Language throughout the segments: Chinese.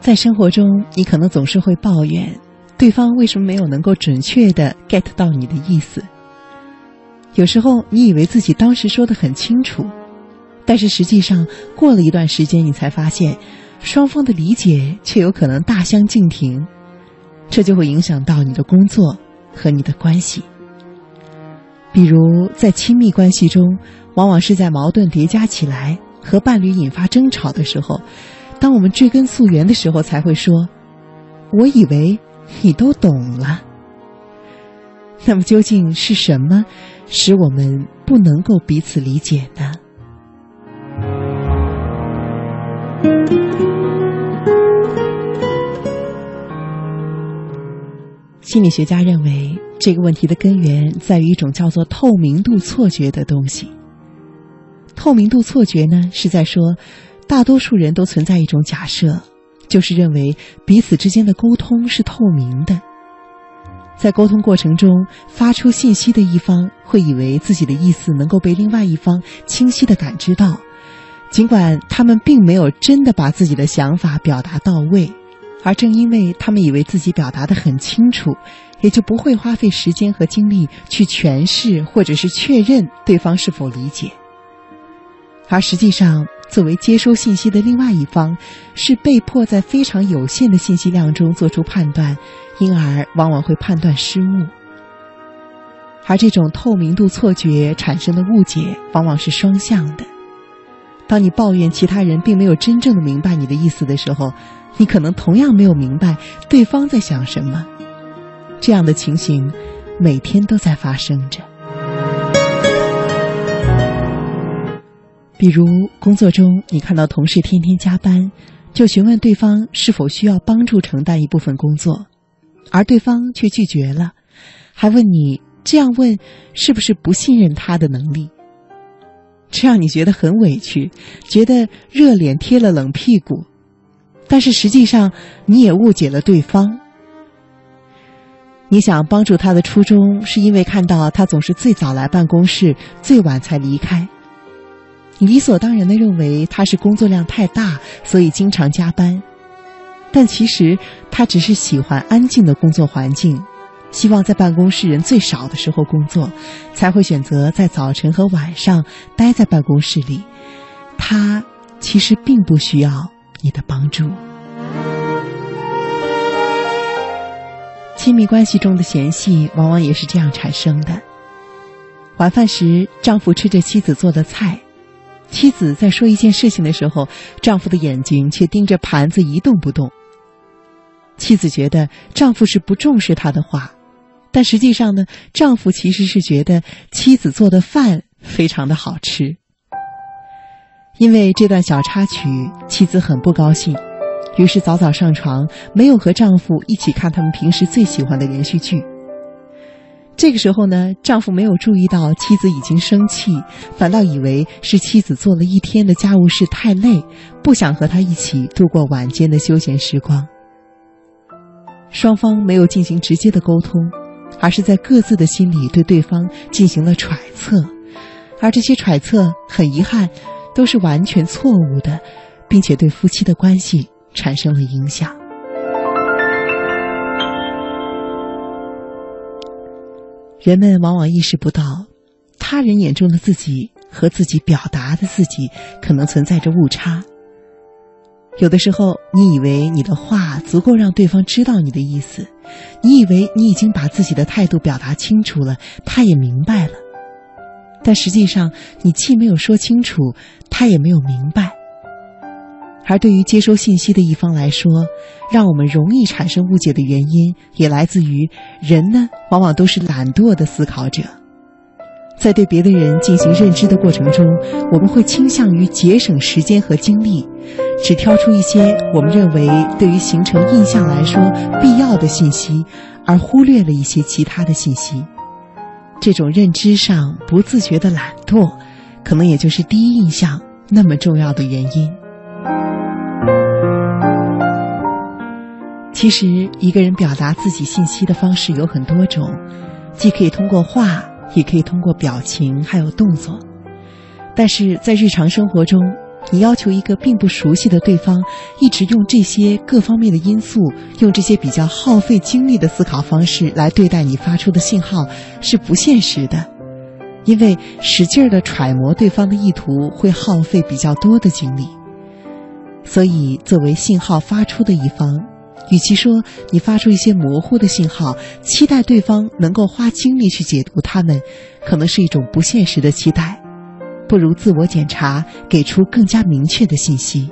在生活中，你可能总是会抱怨对方为什么没有能够准确的 get 到你的意思。有时候，你以为自己当时说的很清楚，但是实际上过了一段时间，你才发现双方的理解却有可能大相径庭，这就会影响到你的工作和你的关系。比如在亲密关系中，往往是在矛盾叠加起来和伴侣引发争吵的时候，当我们追根溯源的时候，才会说：“我以为你都懂了。”那么究竟是什么使我们不能够彼此理解呢？心理学家认为，这个问题的根源在于一种叫做透明度错觉的东西。透明度错觉呢，是在说，大多数人都存在一种假设，就是认为彼此之间的沟通是透明的。在沟通过程中，发出信息的一方会以为自己的意思能够被另外一方清晰的感知到，尽管他们并没有真的把自己的想法表达到位。而正因为他们以为自己表达的很清楚，也就不会花费时间和精力去诠释或者是确认对方是否理解。而实际上，作为接收信息的另外一方，是被迫在非常有限的信息量中做出判断，因而往往会判断失误。而这种透明度错觉产生的误解，往往是双向的。当你抱怨其他人并没有真正的明白你的意思的时候，你可能同样没有明白对方在想什么。这样的情形每天都在发生着。比如工作中，你看到同事天天加班，就询问对方是否需要帮助承担一部分工作，而对方却拒绝了，还问你这样问是不是不信任他的能力？这让你觉得很委屈，觉得热脸贴了冷屁股。但是实际上，你也误解了对方。你想帮助他的初衷，是因为看到他总是最早来办公室，最晚才离开。理所当然的认为他是工作量太大，所以经常加班。但其实他只是喜欢安静的工作环境，希望在办公室人最少的时候工作，才会选择在早晨和晚上待在办公室里。他其实并不需要。你的帮助，亲密关系中的嫌隙往往也是这样产生的。晚饭时，丈夫吃着妻子做的菜，妻子在说一件事情的时候，丈夫的眼睛却盯着盘子一动不动。妻子觉得丈夫是不重视她的话，但实际上呢，丈夫其实是觉得妻子做的饭非常的好吃。因为这段小插曲，妻子很不高兴，于是早早上床，没有和丈夫一起看他们平时最喜欢的连续剧。这个时候呢，丈夫没有注意到妻子已经生气，反倒以为是妻子做了一天的家务事太累，不想和他一起度过晚间的休闲时光。双方没有进行直接的沟通，而是在各自的心里对对方进行了揣测，而这些揣测，很遗憾。都是完全错误的，并且对夫妻的关系产生了影响。人们往往意识不到，他人眼中的自己和自己表达的自己可能存在着误差。有的时候，你以为你的话足够让对方知道你的意思，你以为你已经把自己的态度表达清楚了，他也明白了。但实际上，你既没有说清楚，他也没有明白。而对于接收信息的一方来说，让我们容易产生误解的原因，也来自于人呢，往往都是懒惰的思考者。在对别的人进行认知的过程中，我们会倾向于节省时间和精力，只挑出一些我们认为对于形成印象来说必要的信息，而忽略了一些其他的信息。这种认知上不自觉的懒惰，可能也就是第一印象那么重要的原因。其实，一个人表达自己信息的方式有很多种，既可以通过话，也可以通过表情，还有动作。但是在日常生活中，你要求一个并不熟悉的对方，一直用这些各方面的因素，用这些比较耗费精力的思考方式来对待你发出的信号，是不现实的。因为使劲儿的揣摩对方的意图，会耗费比较多的精力。所以，作为信号发出的一方，与其说你发出一些模糊的信号，期待对方能够花精力去解读它们，可能是一种不现实的期待。不如自我检查，给出更加明确的信息。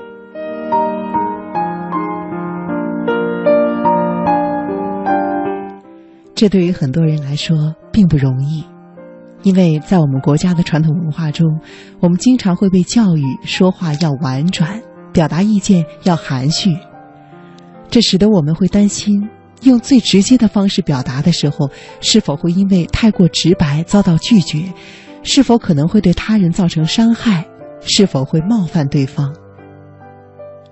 这对于很多人来说并不容易，因为在我们国家的传统文化中，我们经常会被教育说话要婉转，表达意见要含蓄。这使得我们会担心，用最直接的方式表达的时候，是否会因为太过直白遭到拒绝。是否可能会对他人造成伤害？是否会冒犯对方？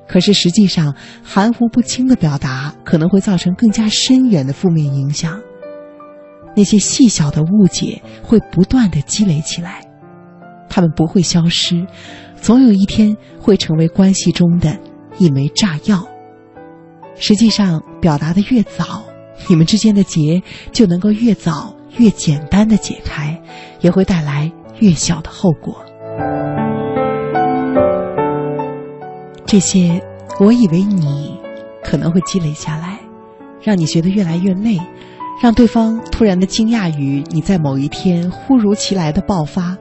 可是实际上，含糊不清的表达可能会造成更加深远的负面影响。那些细小的误解会不断的积累起来，他们不会消失，总有一天会成为关系中的一枚炸药。实际上，表达的越早，你们之间的结就能够越早。越简单的解开，也会带来越小的后果。这些，我以为你可能会积累下来，让你觉得越来越累，让对方突然的惊讶于你在某一天忽如其来的爆发，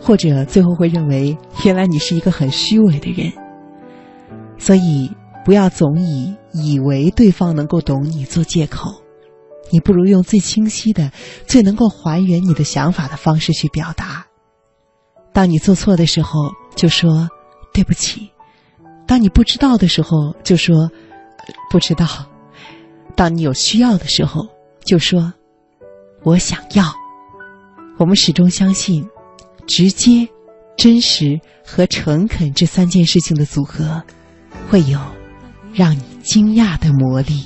或者最后会认为原来你是一个很虚伪的人。所以，不要总以以为对方能够懂你做借口。你不如用最清晰的、最能够还原你的想法的方式去表达。当你做错的时候，就说对不起；当你不知道的时候，就说不知道；当你有需要的时候，就说我想要。我们始终相信，直接、真实和诚恳这三件事情的组合，会有让你惊讶的魔力。